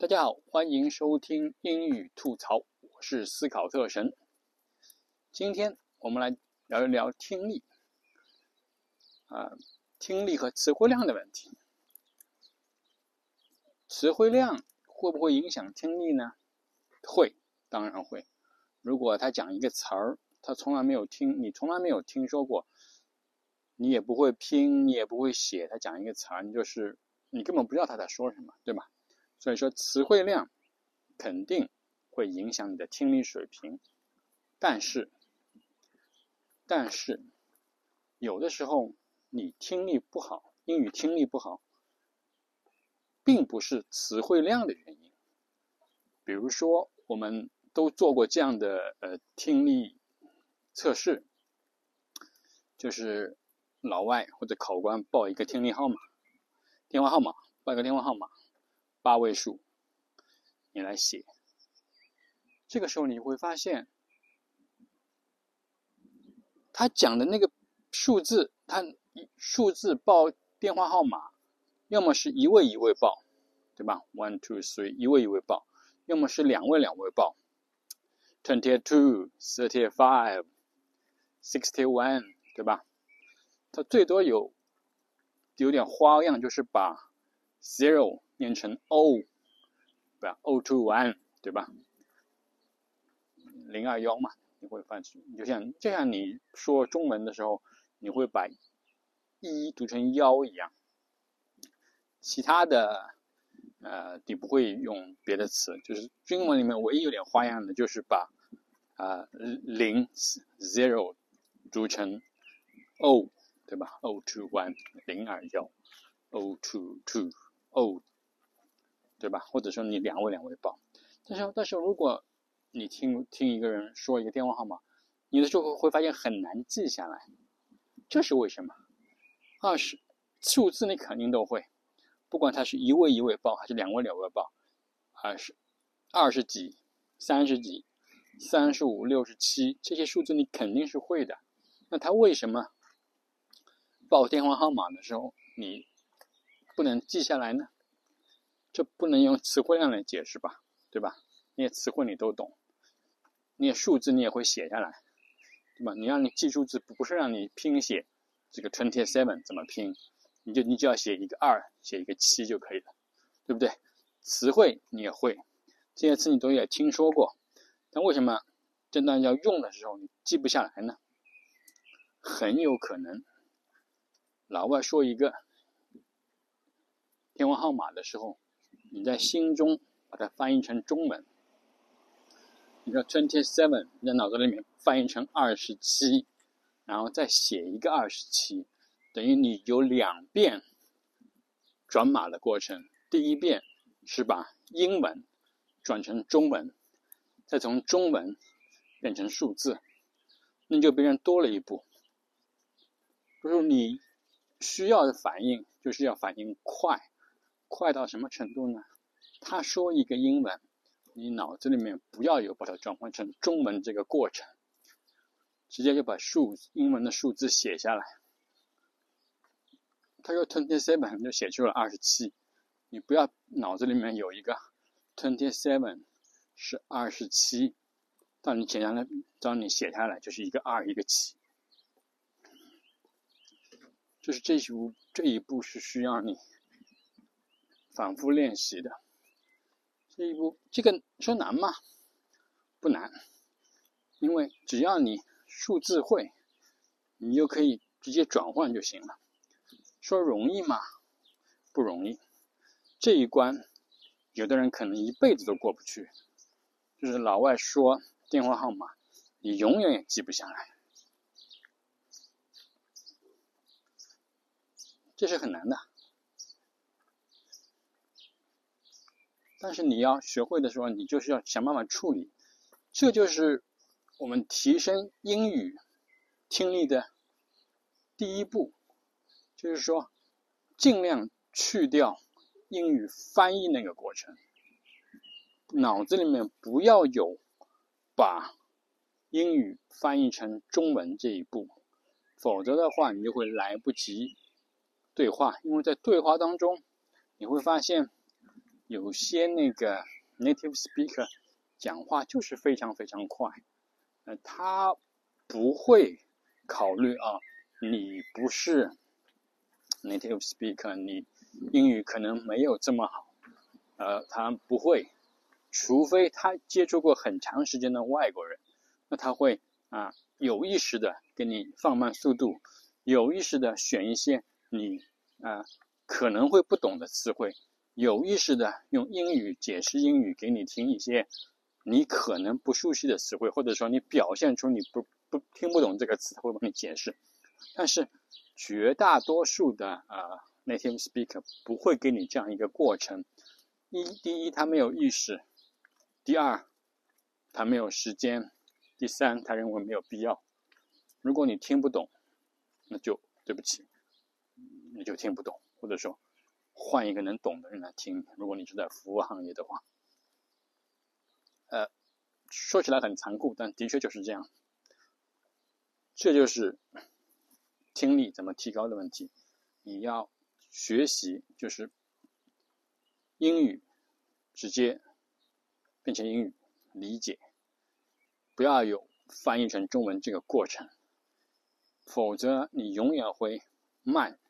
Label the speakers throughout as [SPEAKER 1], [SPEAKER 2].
[SPEAKER 1] 大家好，欢迎收听英语吐槽，我是思考特神。今天我们来聊一聊听力，啊，听力和词汇量的问题。词汇量会不会影响听力呢？会，当然会。如果他讲一个词儿，他从来没有听，你从来没有听说过，你也不会拼，你也不会写，他讲一个词儿，你就是你根本不知道他在说什么，对吧？所以说，词汇量肯定会影响你的听力水平，但是，但是有的时候你听力不好，英语听力不好，并不是词汇量的原因。比如说，我们都做过这样的呃听力测试，就是老外或者考官报一个听力号码，电话号码，报一个电话号码。八位数，你来写。这个时候你会发现，他讲的那个数字，他数字报电话号码，要么是一位一位报，对吧？One two three，一位一位报；要么是两位两位报，Twenty two, thirty five, sixty one，对吧？它最多有有点花样，就是把 zero。念成 O，对吧？O two one，对吧？零二幺嘛，你会发现，就像就像你说中文的时候，你会把一读成幺一样。其他的，呃，你不会用别的词，就是中文里面唯一有点花样的，就是把啊零 zero 读成 O，对吧？O two one 零二幺，O two two O。对吧？或者说你两位两位报，但是但是如果你听听一个人说一个电话号码，你的时候会发现很难记下来，这是为什么？二十数字你肯定都会，不管他是一位一位报还是两位两位报，二是二十几、三十几、三十五、六十七这些数字你肯定是会的，那他为什么报电话号码的时候你不能记下来呢？这不能用词汇量来解释吧，对吧？那些词汇你都懂，那些数字你也会写下来，对吧？你让你记数字，不是让你拼写这个 twenty seven 怎么拼，你就你就要写一个二，写一个七就可以了，对不对？词汇你也会，这些词你都也听说过，但为什么真的要用的时候你记不下来呢？很有可能，老外说一个电话号码的时候。你在心中把它翻译成中文，你说 twenty seven，你在脑子里面翻译成二十七，然后再写一个二十七，等于你有两遍转码的过程。第一遍是把英文转成中文，再从中文变成数字，那就别人多了一步。就是你需要的反应，就是要反应快。快到什么程度呢？他说一个英文，你脑子里面不要有把它转换成中文这个过程，直接就把数英文的数字写下来。他说 twenty seven 就写出了二十七，你不要脑子里面有一个 twenty seven 是二十七，当你写下来，当你写下来就是一个二一个七，就是这一步这一步是需要你。反复练习的这一步，这个说难吗？不难，因为只要你数字会，你就可以直接转换就行了。说容易吗？不容易。这一关，有的人可能一辈子都过不去。就是老外说电话号码，你永远也记不下来，这是很难的。但是你要学会的时候，你就是要想办法处理，这就是我们提升英语听力的第一步，就是说尽量去掉英语翻译那个过程，脑子里面不要有把英语翻译成中文这一步，否则的话你就会来不及对话，因为在对话当中你会发现。有些那个 native speaker 讲话就是非常非常快，呃，他不会考虑啊，你不是 native speaker，你英语可能没有这么好，呃，他不会，除非他接触过很长时间的外国人，那他会啊有意识的给你放慢速度，有意识的选一些你啊可能会不懂的词汇，有意识的用英语解释英语给你听一些。你可能不熟悉的词汇，或者说你表现出你不不听不懂这个词，他会帮你解释。但是绝大多数的啊 native speaker 不会给你这样一个过程。一，第一他没有意识；第二他没有时间；第三他认为没有必要。如果你听不懂，那就对不起，你就听不懂，或者说换一个能懂的人来听。如果你是在服务行业的话。呃，说起来很残酷，但的确就是这样。这就是听力怎么提高的问题。你要学习，就是英语直接变成英语理解，不要有翻译成中文这个过程，否则你永远会慢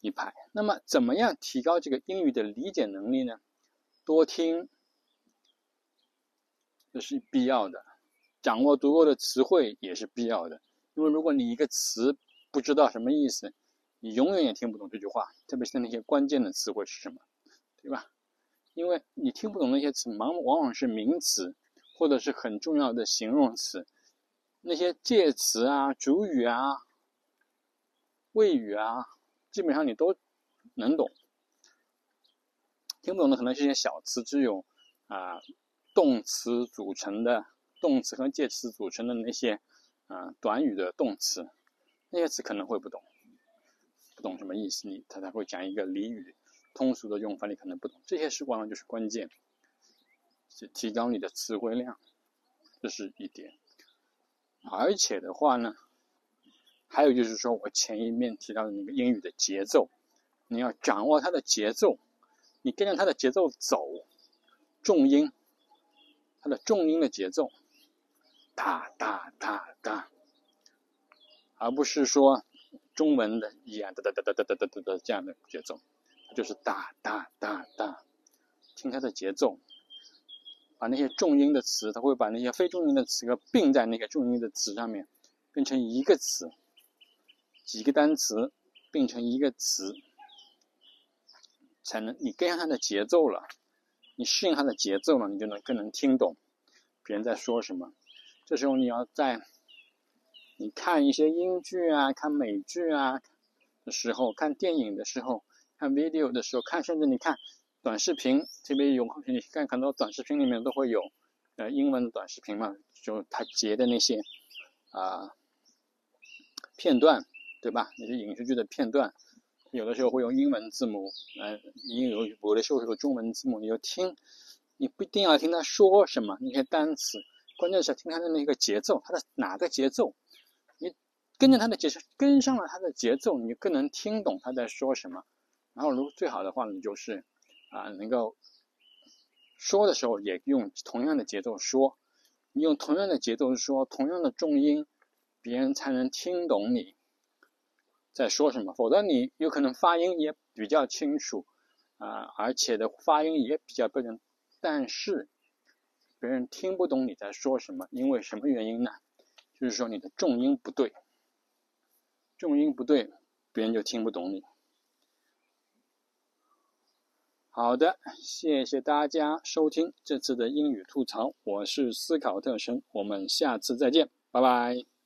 [SPEAKER 1] 一排。那么，怎么样提高这个英语的理解能力呢？多听。这是必要的，掌握足够的词汇也是必要的。因为如果你一个词不知道什么意思，你永远也听不懂这句话。特别是那些关键的词汇是什么，对吧？因为你听不懂那些词，往往往是名词，或者是很重要的形容词。那些介词啊、主语啊、谓语啊，基本上你都能懂。听不懂的可能是一些小词，只有啊。动词组成的动词和介词组成的那些啊短语的动词，那些词可能会不懂，不懂什么意思，你他才会讲一个俚语，通俗的用法你可能不懂，这些是往往就是关键，是提高你的词汇量，这是一点。而且的话呢，还有就是说我前一面提到的那个英语的节奏，你要掌握它的节奏，你跟着它的节奏走，重音。它的重音的节奏，哒哒哒哒，而不是说中文的一样哒哒哒哒哒哒哒哒这样的节奏，就是哒哒哒哒，听它的节奏，把那些重音的词，它会把那些非重音的词个并在那个重音的词上面，变成一个词，几个单词并成一个词，才能你跟上它的节奏了。你适应它的节奏了，你就能更能听懂别人在说什么。这时候你要在你看一些英剧啊、看美剧啊的时候，看电影的时候，看 video 的时候，看甚至你看短视频，特别有你看很多短视频里面都会有呃英文短视频嘛，就他截的那些啊片段，对吧？那些影视剧的片段。有的时候会用英文字母，呃，也有有的时候有中文字母，你就听，你不一定要听他说什么那些单词，关键是听他的那个节奏，他的哪个节奏，你跟着他的节奏，跟上了他的节奏，你更能听懂他在说什么。然后，如最好的话呢，就是啊，能够说的时候也用同样的节奏说，你用同样的节奏说，同样的重音，别人才能听懂你。在说什么？否则你有可能发音也比较清楚啊，而且的发音也比较标准，但是别人听不懂你在说什么，因为什么原因呢？就是说你的重音不对，重音不对，别人就听不懂你。好的，谢谢大家收听这次的英语吐槽，我是思考特生，我们下次再见，拜拜。